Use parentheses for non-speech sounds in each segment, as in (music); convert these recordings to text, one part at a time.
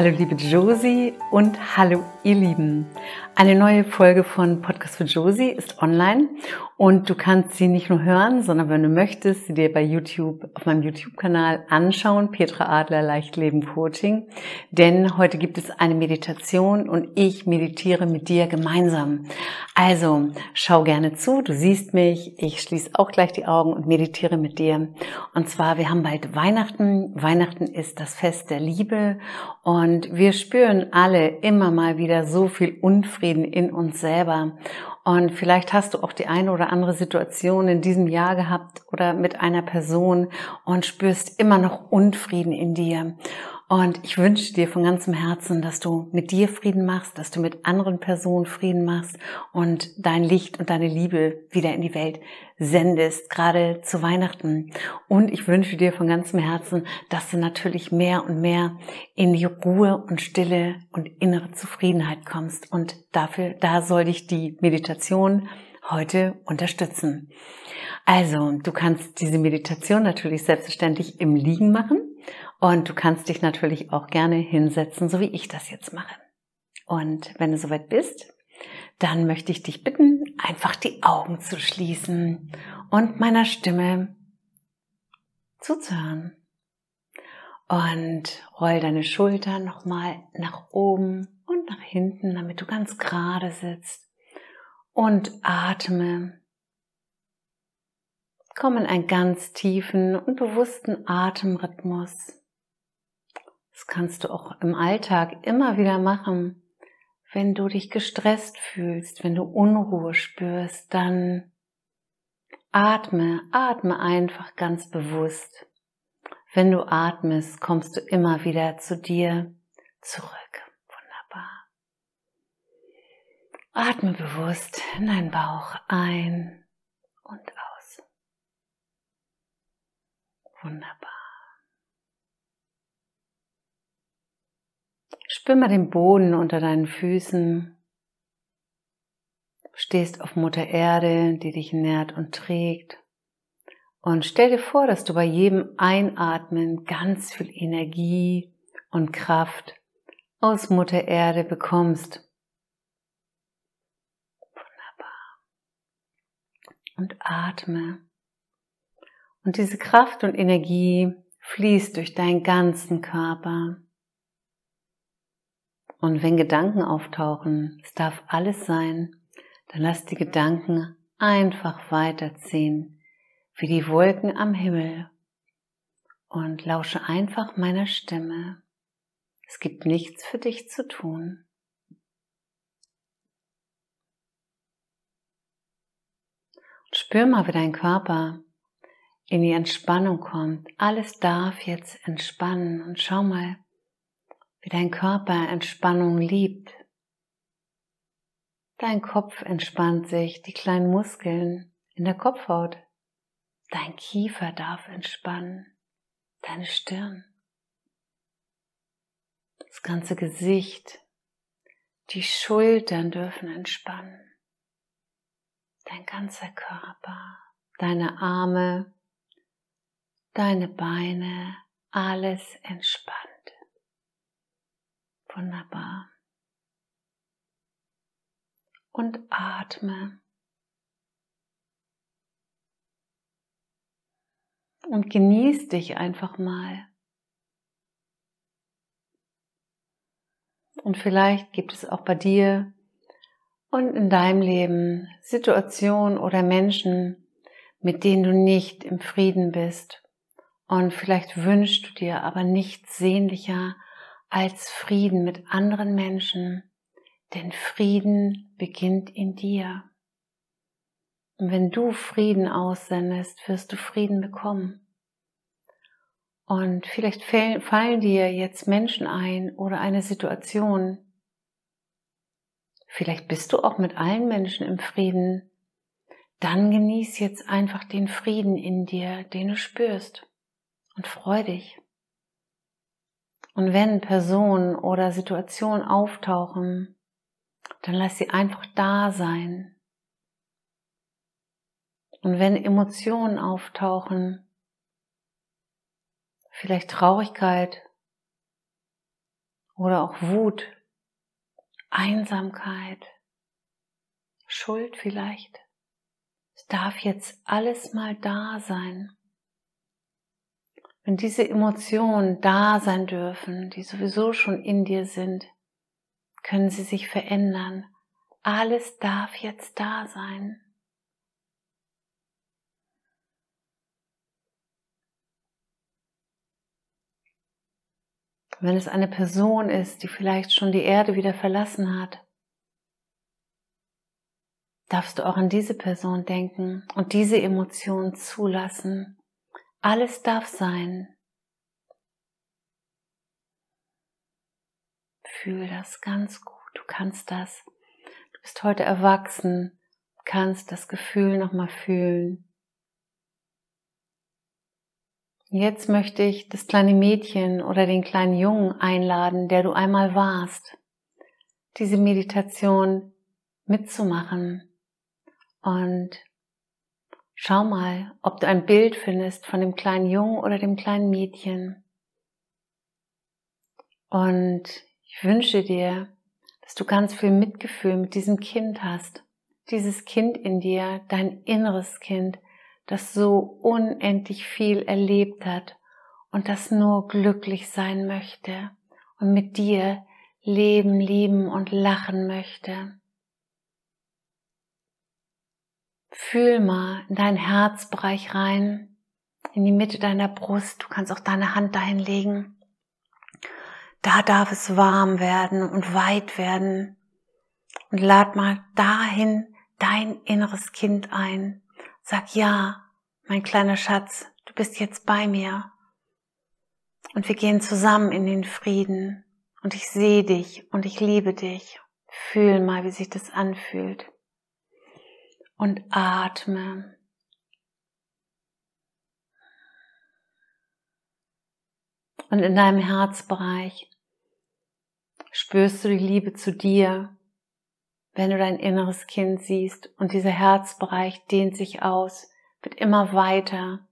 Hallo liebe Josie und hallo ihr Lieben. Eine neue Folge von Podcast für Josie ist online und du kannst sie nicht nur hören, sondern wenn du möchtest, sie dir bei YouTube auf meinem YouTube-Kanal anschauen, Petra Adler Leichtleben Coaching. Denn heute gibt es eine Meditation und ich meditiere mit dir gemeinsam. Also schau gerne zu, du siehst mich, ich schließe auch gleich die Augen und meditiere mit dir. Und zwar, wir haben bald Weihnachten. Weihnachten ist das Fest der Liebe und wir spüren alle immer mal wieder so viel Unfrieden in uns selber. Und vielleicht hast du auch die eine oder andere Situation in diesem Jahr gehabt oder mit einer Person und spürst immer noch Unfrieden in dir. Und ich wünsche dir von ganzem Herzen, dass du mit dir Frieden machst, dass du mit anderen Personen Frieden machst und dein Licht und deine Liebe wieder in die Welt sendest, gerade zu Weihnachten. Und ich wünsche dir von ganzem Herzen, dass du natürlich mehr und mehr in die Ruhe und Stille und innere Zufriedenheit kommst. Und dafür, da soll dich die Meditation heute unterstützen. Also, du kannst diese Meditation natürlich selbstverständlich im Liegen machen und du kannst dich natürlich auch gerne hinsetzen, so wie ich das jetzt mache. Und wenn du soweit bist, dann möchte ich dich bitten, einfach die Augen zu schließen und meiner Stimme zuzuhören. Und roll deine Schultern nochmal nach oben und nach hinten, damit du ganz gerade sitzt. Und atme. Komm in einen ganz tiefen und bewussten Atemrhythmus. Das kannst du auch im Alltag immer wieder machen. Wenn du dich gestresst fühlst, wenn du Unruhe spürst, dann atme, atme einfach ganz bewusst. Wenn du atmest, kommst du immer wieder zu dir zurück. Wunderbar. Atme bewusst in deinen Bauch ein und aus. Wunderbar. Spür mal den Boden unter deinen Füßen. Du stehst auf Mutter Erde, die dich nährt und trägt. Und stell dir vor, dass du bei jedem Einatmen ganz viel Energie und Kraft aus Mutter Erde bekommst. Wunderbar. Und atme. Und diese Kraft und Energie fließt durch deinen ganzen Körper. Und wenn Gedanken auftauchen, es darf alles sein, dann lass die Gedanken einfach weiterziehen, wie die Wolken am Himmel. Und lausche einfach meiner Stimme. Es gibt nichts für dich zu tun. spür mal, wie dein Körper in die Entspannung kommt. Alles darf jetzt entspannen und schau mal, wie dein Körper Entspannung liebt. Dein Kopf entspannt sich, die kleinen Muskeln in der Kopfhaut. Dein Kiefer darf entspannen, deine Stirn, das ganze Gesicht, die Schultern dürfen entspannen, dein ganzer Körper, deine Arme, deine Beine, alles entspannt. Wunderbar. Und atme. Und genieß dich einfach mal. Und vielleicht gibt es auch bei dir und in deinem Leben Situationen oder Menschen, mit denen du nicht im Frieden bist. Und vielleicht wünschst du dir aber nichts sehnlicher als Frieden mit anderen Menschen, denn Frieden beginnt in dir. Und wenn du Frieden aussendest, wirst du Frieden bekommen. Und vielleicht fallen dir jetzt Menschen ein oder eine Situation. Vielleicht bist du auch mit allen Menschen im Frieden. Dann genieß jetzt einfach den Frieden in dir, den du spürst. Und freu dich. Und wenn Personen oder Situationen auftauchen, dann lass sie einfach da sein. Und wenn Emotionen auftauchen, vielleicht Traurigkeit oder auch Wut, Einsamkeit, Schuld vielleicht. Es darf jetzt alles mal da sein. Wenn diese Emotionen da sein dürfen, die sowieso schon in dir sind, können sie sich verändern. Alles darf jetzt da sein. wenn es eine Person ist, die vielleicht schon die Erde wieder verlassen hat, darfst du auch an diese Person denken und diese Emotion zulassen. Alles darf sein. Fühl das ganz gut. Du kannst das. Du bist heute erwachsen, kannst das Gefühl nochmal fühlen. Jetzt möchte ich das kleine Mädchen oder den kleinen Jungen einladen, der du einmal warst, diese Meditation mitzumachen. Und schau mal, ob du ein Bild findest von dem kleinen Jungen oder dem kleinen Mädchen. Und ich wünsche dir, dass du ganz viel Mitgefühl mit diesem Kind hast. Dieses Kind in dir, dein inneres Kind, das so unendlich viel erlebt hat und das nur glücklich sein möchte und mit dir leben, lieben und lachen möchte. Fühl mal in deinen Herzbereich rein, in die Mitte deiner Brust. Du kannst auch deine Hand dahin legen. Da darf es warm werden und weit werden. Und lad mal dahin dein inneres Kind ein. Sag ja, mein kleiner Schatz, du bist jetzt bei mir. Und wir gehen zusammen in den Frieden. Und ich sehe dich und ich liebe dich. Fühl mal, wie sich das anfühlt. Und atme. Und in deinem Herzbereich spürst du die Liebe zu dir, wenn du dein inneres Kind siehst und dieser Herzbereich dehnt sich aus wird immer weiter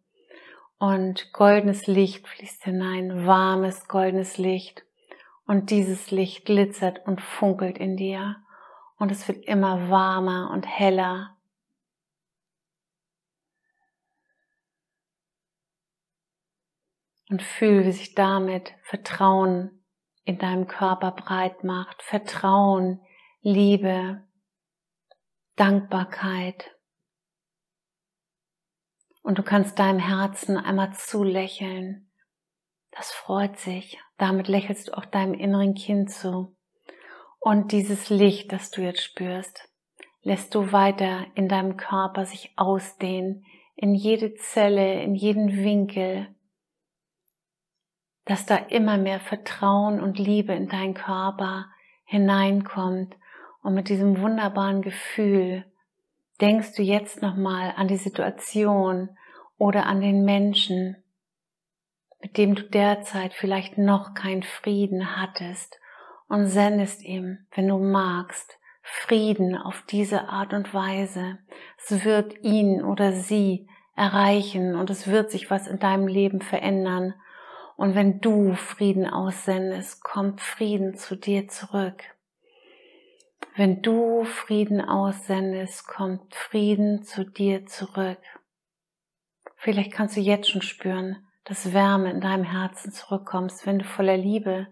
und goldenes Licht fließt hinein, warmes goldenes Licht und dieses Licht glitzert und funkelt in dir und es wird immer warmer und heller. Und fühl, wie sich damit Vertrauen in deinem Körper breit macht. Vertrauen, Liebe, Dankbarkeit. Und du kannst deinem Herzen einmal zulächeln. Das freut sich. Damit lächelst du auch deinem inneren Kind zu. Und dieses Licht, das du jetzt spürst, lässt du weiter in deinem Körper sich ausdehnen, in jede Zelle, in jeden Winkel, dass da immer mehr Vertrauen und Liebe in deinen Körper hineinkommt und mit diesem wunderbaren Gefühl denkst du jetzt nochmal an die Situation oder an den Menschen, mit dem du derzeit vielleicht noch keinen Frieden hattest und sendest ihm, wenn du magst, Frieden auf diese Art und Weise. Es wird ihn oder sie erreichen und es wird sich was in deinem Leben verändern. Und wenn du Frieden aussendest, kommt Frieden zu dir zurück. Wenn du Frieden aussendest, kommt Frieden zu dir zurück. Vielleicht kannst du jetzt schon spüren, dass Wärme in deinem Herzen zurückkommst, wenn du voller Liebe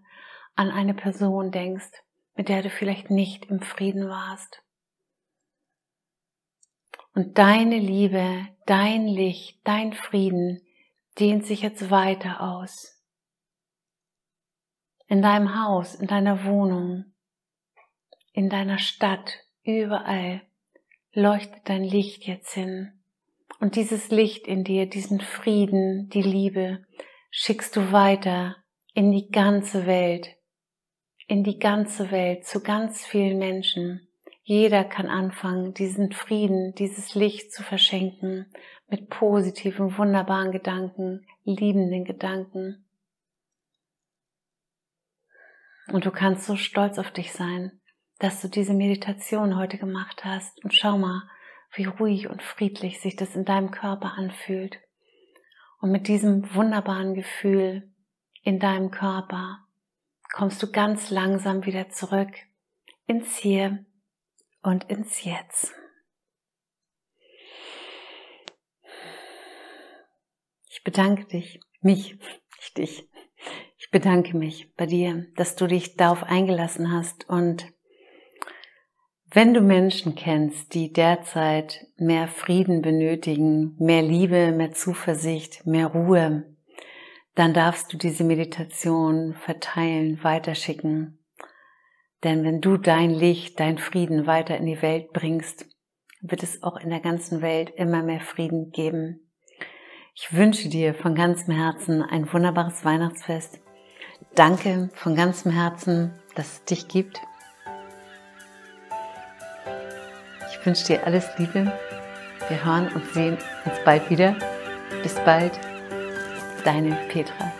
an eine Person denkst, mit der du vielleicht nicht im Frieden warst. Und deine Liebe, dein Licht, dein Frieden dehnt sich jetzt weiter aus. In deinem Haus, in deiner Wohnung, in deiner Stadt, überall leuchtet dein Licht jetzt hin. Und dieses Licht in dir, diesen Frieden, die Liebe, schickst du weiter in die ganze Welt, in die ganze Welt, zu ganz vielen Menschen. Jeder kann anfangen, diesen Frieden, dieses Licht zu verschenken mit positiven, wunderbaren Gedanken, liebenden Gedanken. Und du kannst so stolz auf dich sein, dass du diese Meditation heute gemacht hast. Und schau mal, wie ruhig und friedlich sich das in deinem Körper anfühlt. Und mit diesem wunderbaren Gefühl in deinem Körper kommst du ganz langsam wieder zurück ins Hier und ins Jetzt. Ich bedanke dich, mich, nicht (laughs) dich. Ich bedanke mich bei dir, dass du dich darauf eingelassen hast und wenn du Menschen kennst, die derzeit mehr Frieden benötigen, mehr Liebe, mehr Zuversicht, mehr Ruhe, dann darfst du diese Meditation verteilen, weiterschicken. Denn wenn du dein Licht, dein Frieden weiter in die Welt bringst, wird es auch in der ganzen Welt immer mehr Frieden geben. Ich wünsche dir von ganzem Herzen ein wunderbares Weihnachtsfest. Danke von ganzem Herzen, dass es dich gibt. Ich wünsche dir alles Liebe. Wir hören und sehen uns bald wieder. Bis bald, deine Petra.